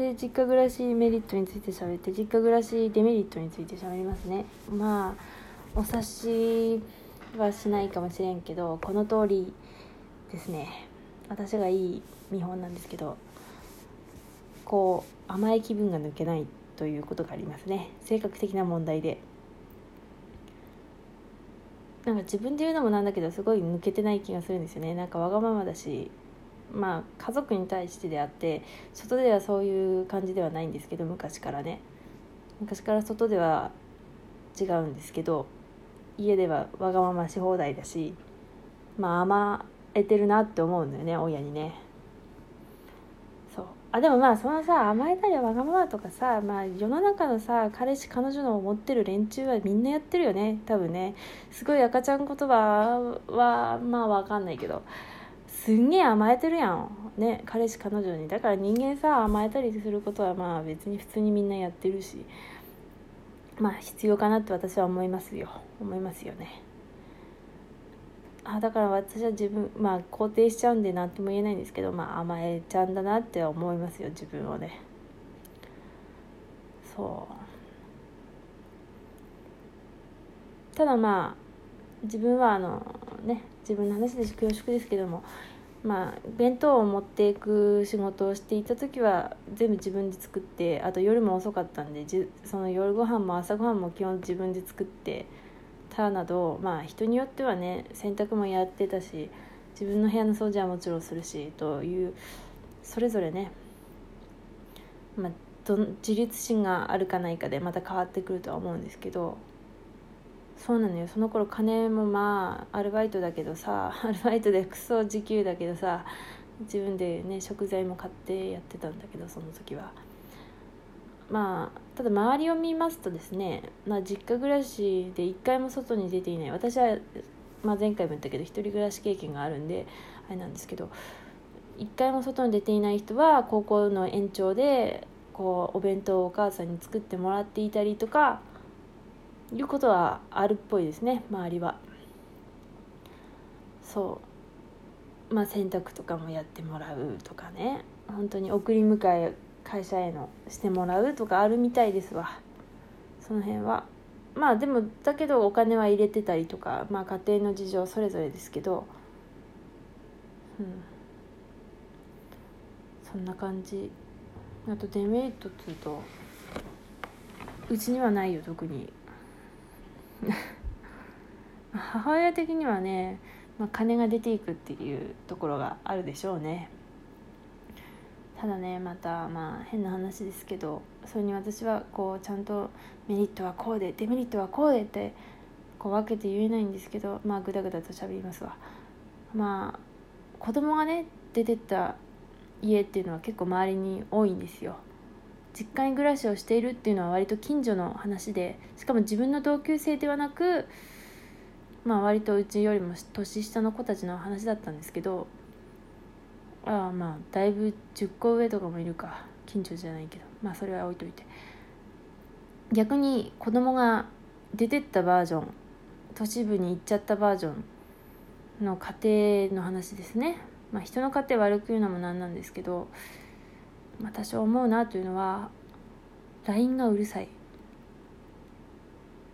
で実家暮らしメリットについて喋って実家暮らしデメリットについて喋りますね。まあお察しはしないかもしれんけどこの通りですね。私がいい見本なんですけどこう甘い気分が抜けないということがありますね。性格的な問題で。なんか自分で言うのもなんだけどすごい抜けてない気がするんですよね。なんかわがままだしまあ家族に対してであって外ではそういう感じではないんですけど昔からね。昔から外では違うんですけど家ではわがままし放題だしまあ甘えてるなって思うんだよね親にね。そう。あでもまあそのさ甘えたりわがままとかさまあ世の中のさ彼氏彼女の思ってる連中はみんなやってるよね多分ね。すごい赤ちゃん言葉はまあわかんないけど。すんげえ甘えてるやん。ね彼氏彼女にだから人間さ甘えたりすることはまあ別に普通にみんなやってるし。まあ必要かなって私は思いますよ。思いますよね。あだから私は自分まあ肯定しちゃうんで何とも言えないんですけどまあ甘えちゃんだなって思いますよ自分をね。そう。ただまあ自分はあのね自分の話で恐縮ですけどもまあ弁当を持っていく仕事をしていた時は全部自分で作ってあと夜も遅かったんでじその夜ご飯も朝ごはんも基本自分で作ってたなどまあ人によってはね洗濯もやってたし自分の部屋の掃除はもちろんするしというそれぞれね、まあ、ど自立心があるかないかでまた変わってくるとは思うんですけどそうなのよ。その頃金もまあアルバイトだけどさ アルバイトでクソ時給だけどさ自分でね食材も買ってやってたんだけどその時は。まあただ周りを見ますとですね、まあ、実家暮らしで一回も外に出ていない。私は、まあ、前回も言ったけど一人暮らし経験があるんであれなんですけど一回も外に出ていない人は高校の延長でこうお弁当をお母さんに作ってもらっていたりとかいうことはあるっぽいですね周りは。そう。まあ洗濯とかもやってもらうとかね。本当に送り迎え会社へのしてもらうとかあるみたいですわ。その辺は。まあでもだけどお金は入れてたりとかまあ家庭の事情それぞれですけど。うん。そんな感じ。あとデメリットっつうとうちにはないよ特に。母親的にはね、まあ、金が出ていくっていうところがあるでしょうね。ただねまたまあ変な話ですけどそれに私はこうちゃんとメリットはこうでデメリットはこうでってこう分けて言えないんですけどまあグダグダと喋りますわ。まあ子供がね出てった家っていうのは結構周りに多いんですよ。実家に暮らしをしているっていうのは割と近所の話でしかも自分の同級生ではなくまあ割とうちよりも年下の子たちの話だったんですけどああまあだいぶ10個上とかもいるか近所じゃないけどまあそれは置いといて。逆に子供が出てったバージョン都市部に行っちゃったバージョンの家庭の話ですね。まあ人の家庭悪く言うのもなんなんですけど私は思うなというのは LINE がうるさい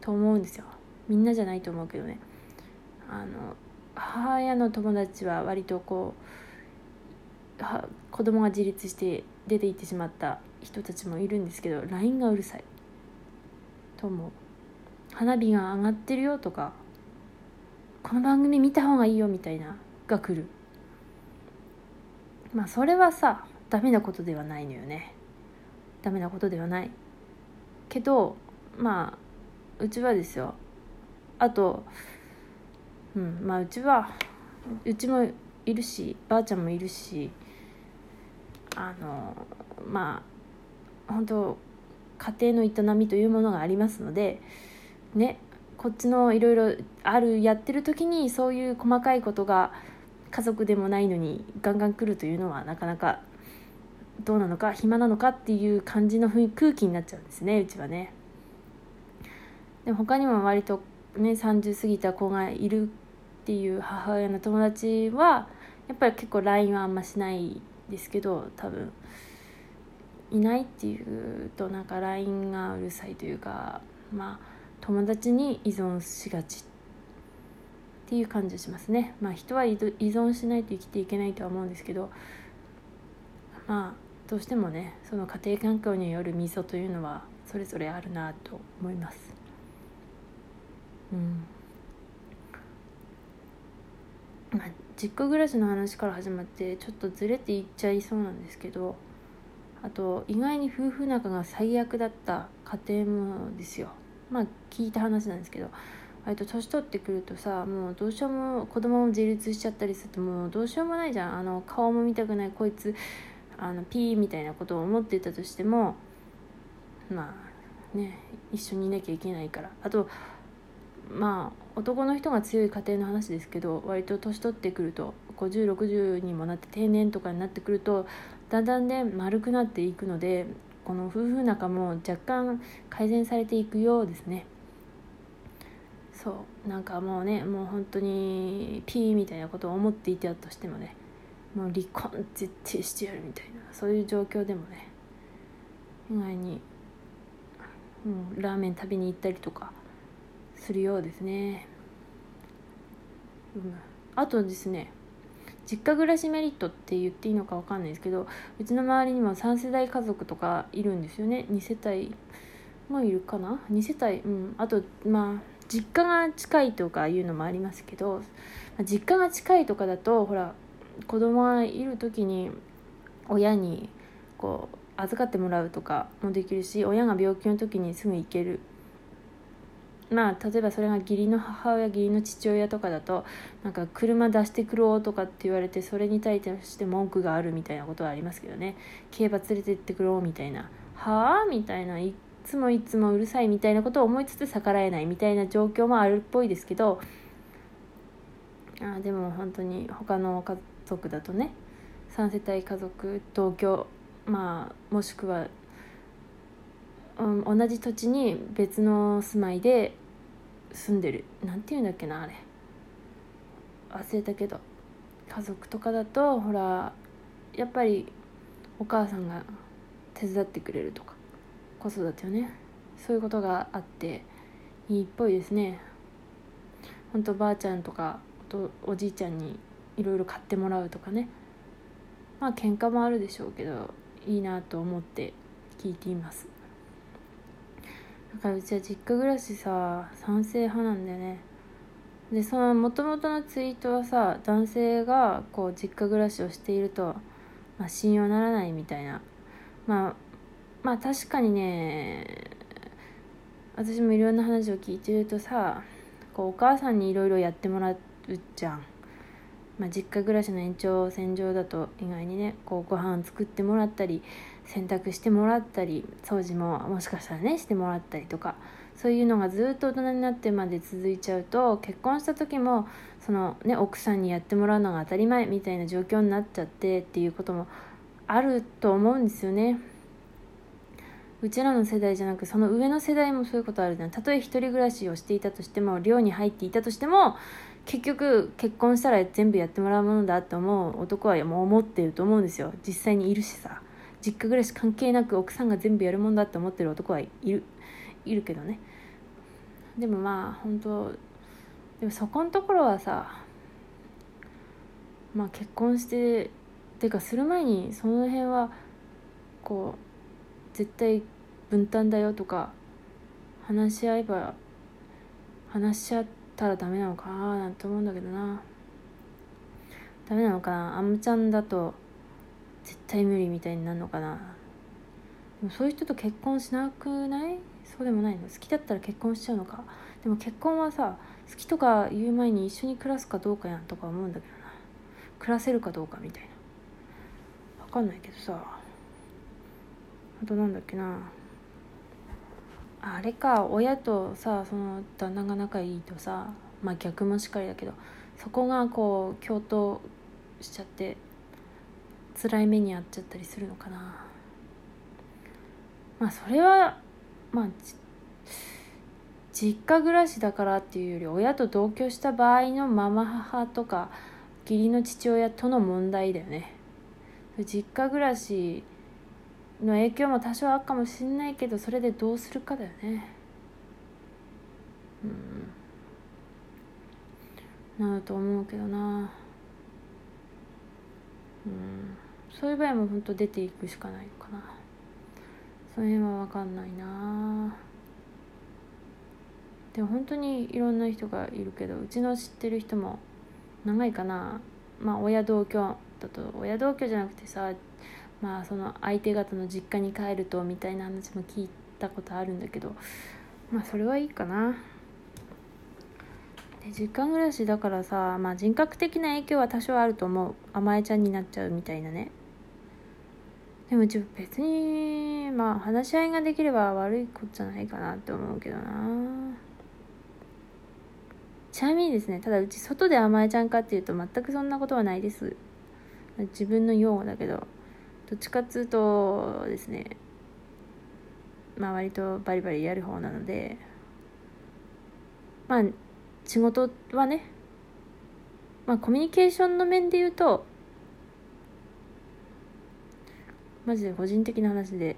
と思うんですよ。みんなじゃないと思うけどね。あの母親の友達は割とこう子供が自立して出て行ってしまった人たちもいるんですけど LINE がうるさいと思う。花火が上がってるよとかこの番組見た方がいいよみたいなが来る。まあそれはさダメなことではないのよね。ダメなことではない。けどまあうちはですよ。あとうんまあうちはうちもいるしばあちゃんもいるしあのまあ本当家庭の営みというものがありますのでねこっちのいろいろあるやってる時にそういう細かいことが家族でもないのにガンガン来るというのはなかなかどうなのか暇なのかっていう感じの空気になっちゃうんですねうちはね。でも他にも割とね30過ぎた子がいるっていう母親の友達はやっぱり結構 LINE はあんましないですけど多分。いないっていうとなんか LINE がうるさいというかまあ友達に依存しがちっていう感じがしますね。まあ人は依存しないと生きていけないとは思うんですけどまあどうしてもねその家庭環境による溝というのはそれぞれあるなと思います。うん。まあ実家暮らしの話から始まってちょっとずれていっちゃいそうなんですけどあと意外に夫婦仲が最悪だった家庭もですよ。まあ聞いた話なんですけど割と年取ってくるとさもうどうしようも子供も自立しちゃったりするともうどうしようもないじゃん。あの顔も見たくない。こいつあのピーみたいなことを思ってたとしてもまあね一緒にいなきゃいけないから。あとまあ男の人が強い家庭の話ですけど割と年取ってくると5060にもなって定年とかになってくるとだんだんね丸くなっていくのでこの夫婦仲も若干改善されていくようですね。そうなんかもうねもう本当にピーみたいなことを思っていたとしてもね。もう離婚絶対してやるみたいなそういう状況でもね意外に、うん、ラーメン食べに行ったりとかするようですね、うん、あとですね実家暮らしメリットって言っていいのか分かんないですけどうちの周りにも3世代家族とかいるんですよね。2世帯もいるかな？2世帯うん。あとまあ実家が近いとかいうのもありますけど実家が近いとかだとほら子供がいる時に親にこう預かってもらうとかもできるし親が病気の時にすぐ行ける。まあ例えばそれが義理の母親義理の父親とかだとなんか車出してくろうとかって言われてそれに対して文句があるみたいなことはありますけどね。競馬連れてってくろうみたいな。はあみたいな。いつもいつもうるさいみたいなことを思いつつ逆らえないみたいな状況もあるっぽいですけど。あでも本当に他の家族族だとね3世帯家族同居まあもしくはうん、同じ土地に別の住まいで住んでる。なんて言うんだっけなあれ。忘れたけど。家族とかだとほらやっぱりお母さんが手伝ってくれるとか子育てをねそういうことがあっていいっぽいですね。ほんとばあちゃんとかおじいちゃんにいろいろ買ってもらうとかね。まあ喧嘩もあるでしょうけどいいなと思って聞いています。だからうちは実家暮らしさ賛成派なんだよね。でそのもともとのツイートはさ男性がこう実家暮らしをしていると、まあ、信用ならないみたいな。まあまあ確かにね私もいろんな話を聞いてるとさこうお母さんにいろいろやってもらうじゃん。まあ、実家暮らしの延長線上だと意外にねこうご飯作ってもらったり洗濯してもらったり掃除ももしかしたらねしてもらったりとかそういうのがずっと大人になってまで続いちゃうと結婚した時もその、ね、奥さんにやってもらうのが当たり前みたいな状況になっちゃってっていうこともあると思うんですよね。うちらの世代じゃなくその上の世代もそういうことあるじゃん。たとえ一人暮らしをしていたとしても寮に入っていたとしても結局結婚したら全部やってもらうものだって思う男はもう思ってると思うんですよ。実際にいるしさ。実家暮らし関係なく奥さんが全部やるもんだって思ってる男はいるいるけどね。でもまあ本当でもそこのところはさまあ結婚してっていうかする前にその辺はこう絶対分担だよとか話し合えば話し合ったらダメなのかななんて思うんだけどな。ダメなのかな？あむちゃんだと絶対無理みたいになるのかな？でもそういう人と結婚しなくない？そうでもないの？好きだったら結婚しちゃうのか？でも結婚はさ好きとか言う前に一緒に暮らすかどうかやんとか思うんだけどな。暮らせるかどうかみたいな。分かんないけどさ。あとなんだっけな。あれか親とさその旦那が仲いいとさまあ逆もしっかりだけどそこがこう共闘しちゃって辛い目に遭っちゃったりするのかな。まあそれはまあ実家暮らしだからっていうより親と同居した場合のママ母とか義理の父親との問題だよね。実家暮らしの影響も多少あるかもしんないけどそれでどうするかだよね。うん。なると思うけどな。うん。そういう場合も本当出ていくしかないのかな。その辺は分かんないな。でも本当にいろんな人がいるけどうちの知ってる人も長いかな。まあ親同居だと親同居じゃなくてさまあその相手方の実家に帰るとみたいな話も聞いたことあるんだけどまあそれはいいかな。で実家暮らしだからさまあ人格的な影響は多少あると思う。甘えちゃんになっちゃうみたいなね。でも別にまあ話し合いができれば悪いことじゃないかなって思うけどな。ちなみにですねただうち外で甘えちゃんかっていうと全くそんなことはないです。自分の用語だけど。どっちかっつうとですねまあ割とバリバリやる方なのでまあ仕事はねまあコミュニケーションの面で言うとマジで個人的な話で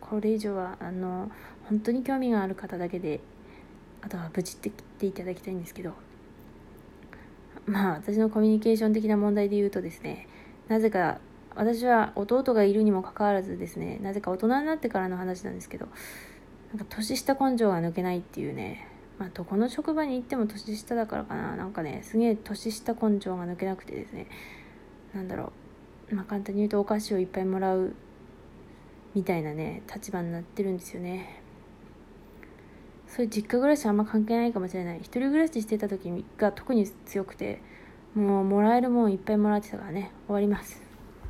これ以上はあの本当に興味がある方だけであとはブチって切っていただきたいんですけどまあ私のコミュニケーション的な問題で言うとですねなぜか私は弟がいるにもかかわらずですねなぜか大人になってからの話なんですけどなんか年下根性が抜けないっていうねまあどこの職場に行っても年下だからかななんかねすげえ年下根性が抜けなくてですねなんだろうまあ簡単に言うとお菓子をいっぱいもらうみたいなね立場になってるんですよね。そういう実家暮らしあんま関係ないかもしれない。一人暮らししてた時が特に強くてもうもらえるもんいっぱいもらってたからね終わります。